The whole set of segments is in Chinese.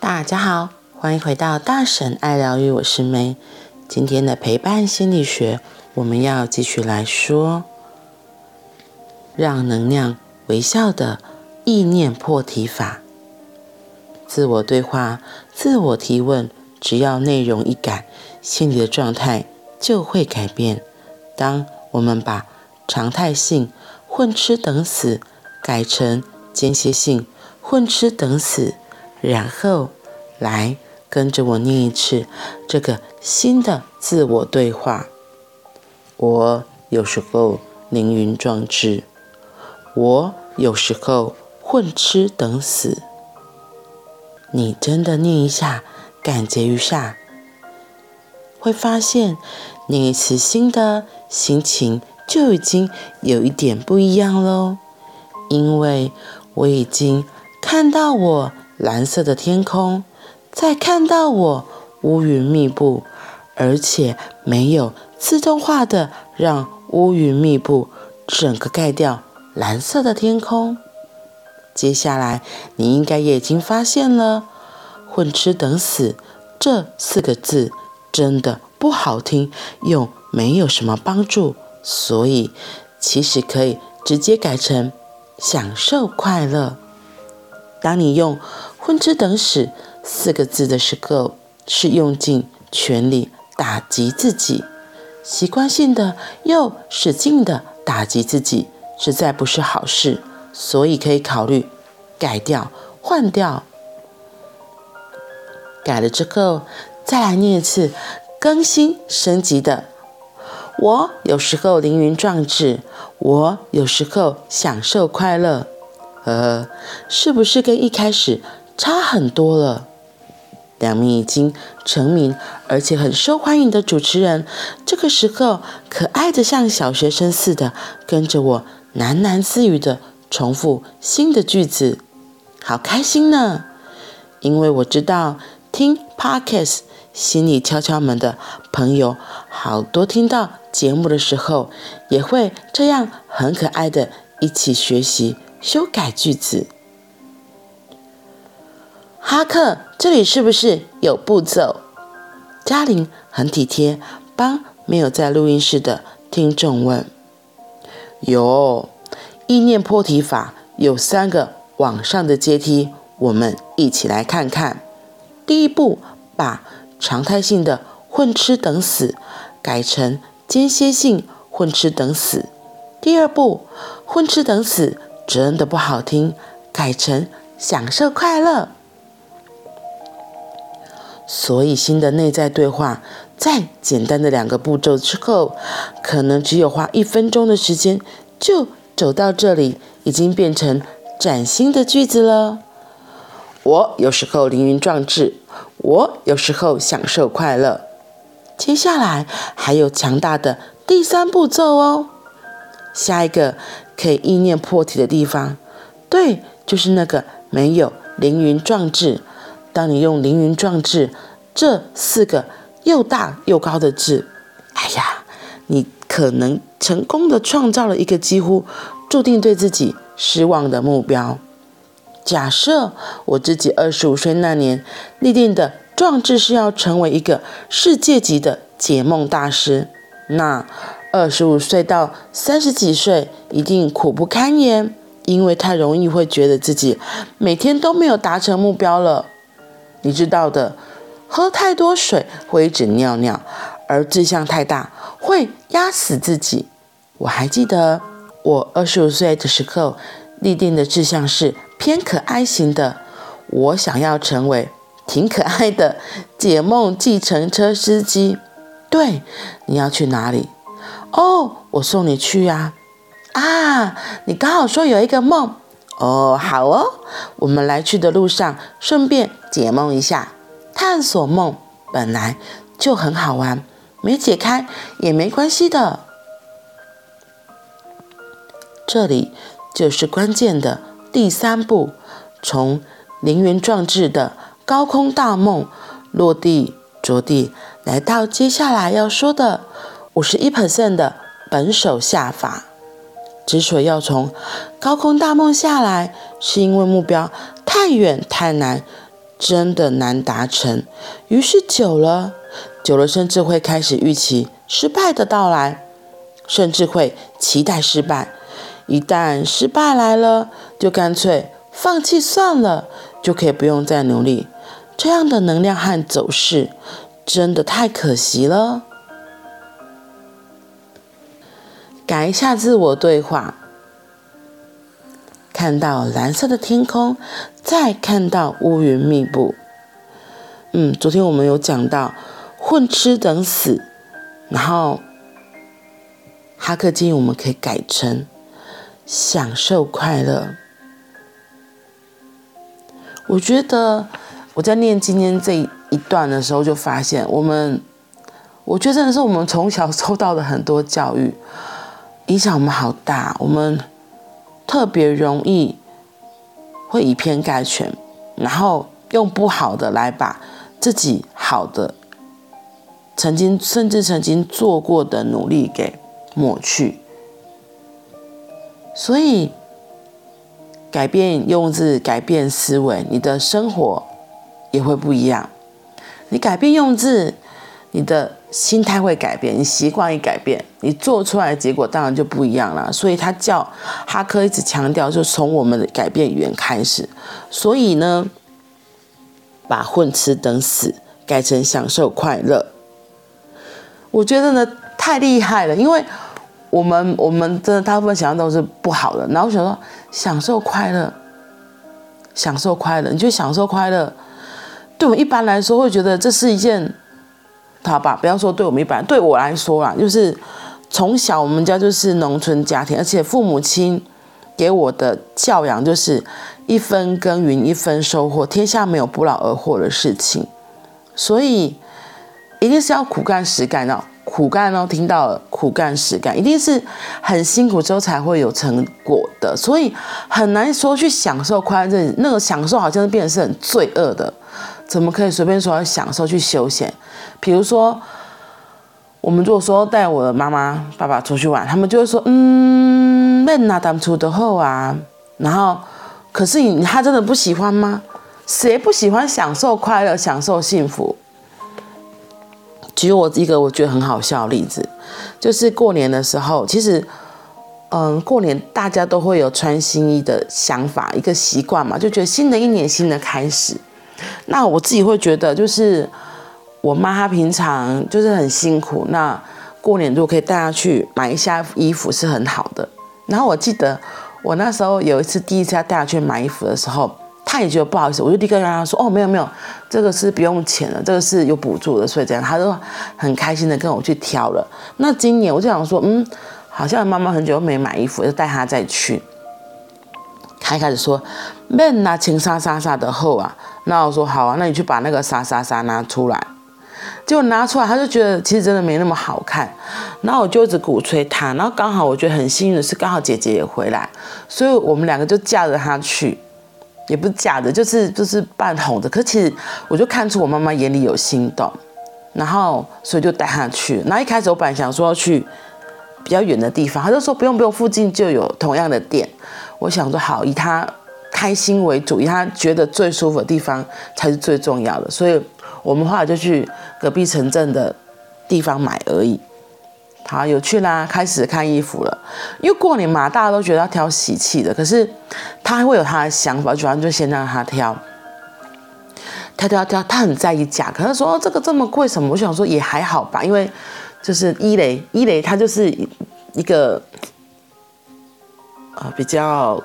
大家好，欢迎回到大神爱疗愈，我是 May。今天的陪伴心理学，我们要继续来说，让能量微笑的意念破题法。自我对话、自我提问，只要内容一改，心理的状态就会改变。当我们把常态性混吃等死改成间歇性混吃等死。然后，来跟着我念一次这个新的自我对话。我有时候凌云壮志，我有时候混吃等死。你真的念一下，感觉一下，会发现念一次新的心情就已经有一点不一样喽。因为我已经看到我。蓝色的天空，再看到我乌云密布，而且没有自动化的让乌云密布整个盖掉蓝色的天空。接下来，你应该也已经发现了“混吃等死”这四个字真的不好听，又没有什么帮助，所以其实可以直接改成“享受快乐”。当你用“混吃等死”四个字的时候，是用尽全力打击自己，习惯性的又使劲的打击自己，实在不是好事。所以可以考虑改掉、换掉。改了之后，再来念一次，更新升级的。我有时候凌云壮志，我有时候享受快乐。呃，是不是跟一开始差很多了？两名已经成名而且很受欢迎的主持人，这个时候可爱的像小学生似的，跟着我喃喃自语的重复新的句子，好开心呢！因为我知道听 Podcast 心里敲敲门的朋友，好多听到节目的时候，也会这样很可爱的一起学习。修改句子，哈克，这里是不是有步骤？嘉玲很体贴，帮没有在录音室的听众问。有，意念破题法有三个往上的阶梯，我们一起来看看。第一步，把常态性的混吃等死改成间歇性混吃等死。第二步，混吃等死。真的不好听，改成享受快乐。所以新的内在对话，在简单的两个步骤之后，可能只有花一分钟的时间，就走到这里，已经变成崭新的句子了。我有时候凌云壮志，我有时候享受快乐。接下来还有强大的第三步骤哦，下一个。可以意念破题的地方，对，就是那个没有凌云壮志。当你用凌云壮志这四个又大又高的字，哎呀，你可能成功的创造了一个几乎注定对自己失望的目标。假设我自己二十五岁那年立定的壮志是要成为一个世界级的解梦大师，那。二十五岁到三十几岁，一定苦不堪言，因为太容易会觉得自己每天都没有达成目标了。你知道的，喝太多水会一直尿尿，而志向太大会压死自己。我还记得我二十五岁的时候立定的志向是偏可爱型的，我想要成为挺可爱的解梦计程车司机。对，你要去哪里？哦，我送你去呀！啊，你刚好说有一个梦哦，好哦，我们来去的路上顺便解梦一下。探索梦本来就很好玩，没解开也没关系的。这里就是关键的第三步，从凌云壮志的高空大梦落地着地，来到接下来要说的。五十一 percent 的本手下法，之所以要从高空大梦下来，是因为目标太远太难，真的难达成。于是久了，久了，甚至会开始预期失败的到来，甚至会期待失败。一旦失败来了，就干脆放弃算了，就可以不用再努力。这样的能量和走势，真的太可惜了。改一下自我对话，看到蓝色的天空，再看到乌云密布。嗯，昨天我们有讲到混吃等死，然后哈克建议我们可以改成享受快乐。我觉得我在念今天这一段的时候，就发现我们，我觉得真的是我们从小受到的很多教育。影响我们好大，我们特别容易会以偏概全，然后用不好的来把自己好的、曾经甚至曾经做过的努力给抹去。所以，改变用字，改变思维，你的生活也会不一样。你改变用字，你的。心态会改变，你习惯一改变，你做出来的结果当然就不一样了。所以他叫哈克一直强调，就从我们的改变语言开始。所以呢，把混吃等死改成享受快乐，我觉得呢太厉害了。因为我们我们真的大部分想象都是不好的，然后我想说享受快乐，享受快乐，你就享受快乐。对我一般来说会觉得这是一件。好吧，不要说对我们一般，对我来说啦，就是从小我们家就是农村家庭，而且父母亲给我的教养就是一分耕耘一分收获，天下没有不劳而获的事情，所以一定是要苦干实干哦，苦干哦，听到，苦干实干，一定是很辛苦之后才会有成果的，所以很难说去享受快乐，那个享受好像变成是很罪恶的。怎么可以随便说要享受去休闲？比如说，我们如果说带我的妈妈、爸爸出去玩，他们就会说：“嗯，那哪当初的后啊。”然后，可是你他真的不喜欢吗？谁不喜欢享受快乐、享受幸福？举我一个我觉得很好笑的例子，就是过年的时候，其实，嗯，过年大家都会有穿新衣的想法，一个习惯嘛，就觉得新的一年新的开始。那我自己会觉得，就是我妈她平常就是很辛苦，那过年如果可以带她去买一下衣服是很好的。然后我记得我那时候有一次第一次要带她去买衣服的时候，她也觉得不好意思，我就立刻跟她说：“哦，没有没有，这个是不用钱的，这个是有补助的。”所以这样，她就很开心的跟我去挑了。那今年我就想说，嗯，好像妈妈很久没买衣服，就带她再去。她一开始说：“免拿青纱纱纱的厚啊。”那我说好啊，那你去把那个纱纱纱拿出来。结果拿出来，他就觉得其实真的没那么好看。然后我就一直鼓吹他，然后刚好我觉得很幸运的是，刚好姐姐也回来，所以我们两个就架着他去，也不是架着，就是就是半哄着。可是其实我就看出我妈妈眼里有心动，然后所以就带他去。然后一开始我本来想说要去比较远的地方，他就说不用不用，附近就有同样的店。我想说好，以他。开心为主，以他觉得最舒服的地方才是最重要的，所以我们后来就去隔壁城镇的地方买而已。好，有趣啦，开始看衣服了。因为过年嘛，大家都觉得要挑喜气的，可是他会有他的想法，主要就先让他挑，挑挑挑，他很在意价格。他说：“哦，这个这么贵，什么？”我想说也还好吧，因为就是伊雷，伊雷他就是一个呃比较。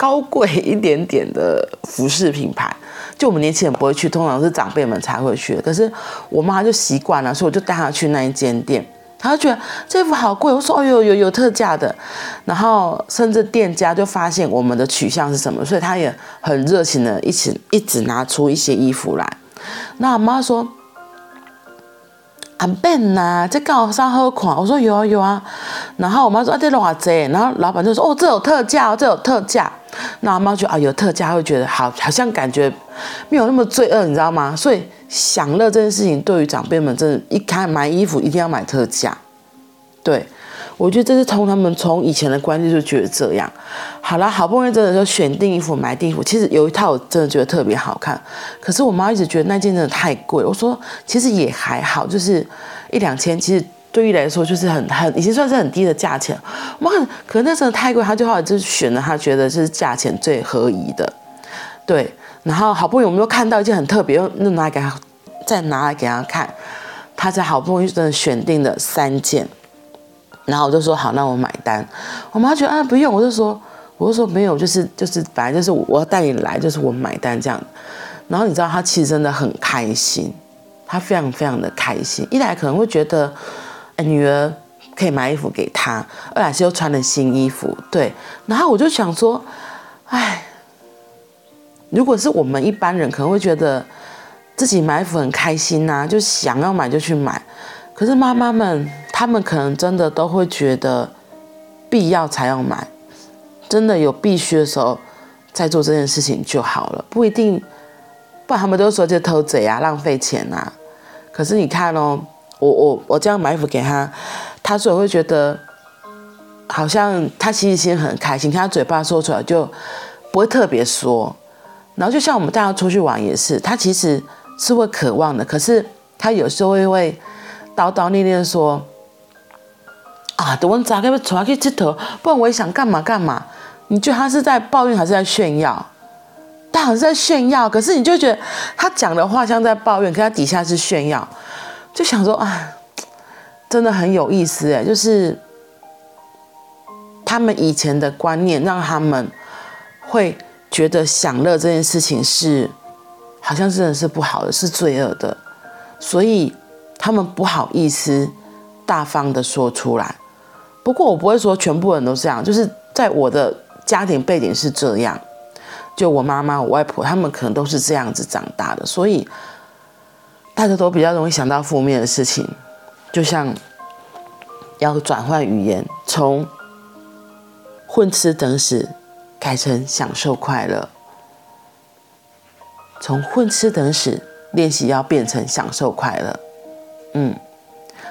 高贵一点点的服饰品牌，就我们年轻人不会去，通常是长辈们才会去。可是我妈就习惯了，所以我就带她去那一间店。她就觉得这衣服好贵，我说哦有有有特价的。然后甚至店家就发现我们的取向是什么，所以他也很热情的一起一直拿出一些衣服来。那我妈说。很笨呐，这刚好上好看。我说有啊有啊，然后我妈说啊这多少钱？然后老板就说哦这有特价哦，这有特价。那我妈就啊有特价，会觉得好好像感觉没有那么罪恶，你知道吗？所以享乐这件事情对于长辈们真的，一看买衣服一定要买特价。对，我觉得这是从他们从以前的观念就觉得这样。好了，好不容易真的就选定衣服买定衣服，其实有一套我真的觉得特别好看，可是我妈一直觉得那件真的太贵。我说其实也还好，就是一两千，其实对于来说就是很很已经算是很低的价钱。我很可能那真的太贵，他就后来就选了他觉得是价钱最合宜的。对，然后好不容易我们又看到一件很特别，又又拿来给他再拿来给他看。他才好不容易真的选定了三件，然后我就说好，那我买单。我妈觉得啊不用，我就说我就说没有，就是就是本来就是我要带你来，就是我买单这样。然后你知道他其实真的很开心，他非常非常的开心。一来可能会觉得，女儿可以买衣服给他；二来是又穿了新衣服，对。然后我就想说，哎，如果是我们一般人，可能会觉得。自己买衣服很开心呐、啊，就想要买就去买。可是妈妈们，她们可能真的都会觉得必要才要买，真的有必须的时候再做这件事情就好了，不一定。不然他们都说这偷贼啊，浪费钱啊。可是你看哦，我我我这样埋伏给他，他所以会觉得好像他其实心很开心，他嘴巴说出来就不会特别说。然后就像我们带他出去玩也是，他其实。是会渴望的，可是他有时候会会叨叨念念说：“啊，等我咋个出来去吃头？不然我也想干嘛干嘛。”你觉得他是在抱怨还是在炫耀？他好像是在炫耀，可是你就觉得他讲的话像在抱怨，可他底下是炫耀，就想说啊，真的很有意思哎，就是他们以前的观念让他们会觉得享乐这件事情是。好像真的是不好的，是罪恶的，所以他们不好意思大方的说出来。不过我不会说全部人都这样，就是在我的家庭背景是这样，就我妈妈、我外婆他们可能都是这样子长大的，所以大家都比较容易想到负面的事情，就像要转换语言，从混吃等死改成享受快乐。从混吃等死练习，要变成享受快乐，嗯，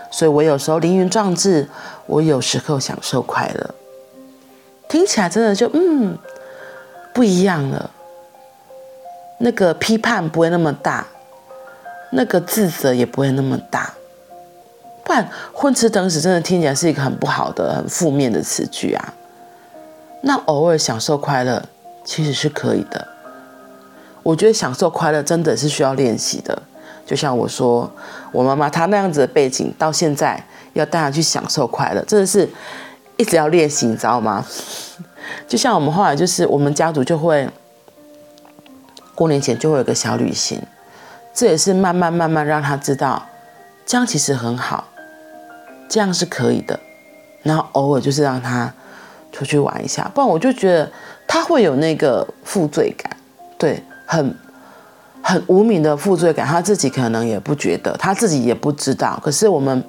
所以我有时候凌云壮志，我有时候享受快乐，听起来真的就嗯不一样了。那个批判不会那么大，那个自责也不会那么大。不然混吃等死真的听起来是一个很不好的、很负面的词句啊。那偶尔享受快乐其实是可以的。我觉得享受快乐真的是需要练习的，就像我说，我妈妈她那样子的背景，到现在要带她去享受快乐，真的是一直要练习，你知道吗？就像我们后来就是我们家族就会过年前就会有个小旅行，这也是慢慢慢慢让他知道，这样其实很好，这样是可以的，然后偶尔就是让他出去玩一下，不然我就觉得他会有那个负罪感，对。很很无名的负罪感，他自己可能也不觉得，他自己也不知道。可是我们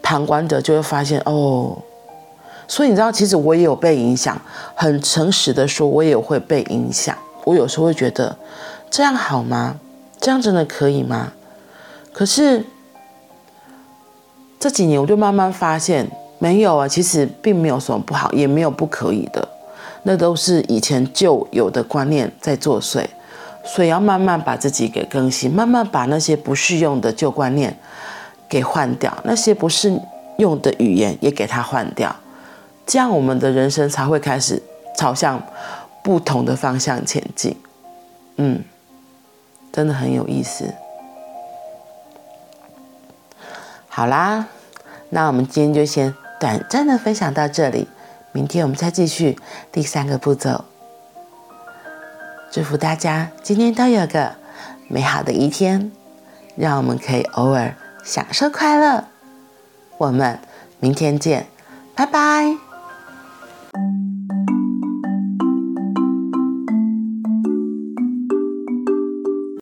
旁观者就会发现，哦，所以你知道，其实我也有被影响。很诚实的说，我也会被影响。我有时候会觉得，这样好吗？这样真的可以吗？可是这几年，我就慢慢发现，没有啊，其实并没有什么不好，也没有不可以的。那都是以前旧有的观念在作祟。所以要慢慢把自己给更新，慢慢把那些不适用的旧观念给换掉，那些不适用的语言也给它换掉，这样我们的人生才会开始朝向不同的方向前进。嗯，真的很有意思。好啦，那我们今天就先短暂的分享到这里，明天我们再继续第三个步骤。祝福大家今天都有个美好的一天，让我们可以偶尔享受快乐。我们明天见，拜拜。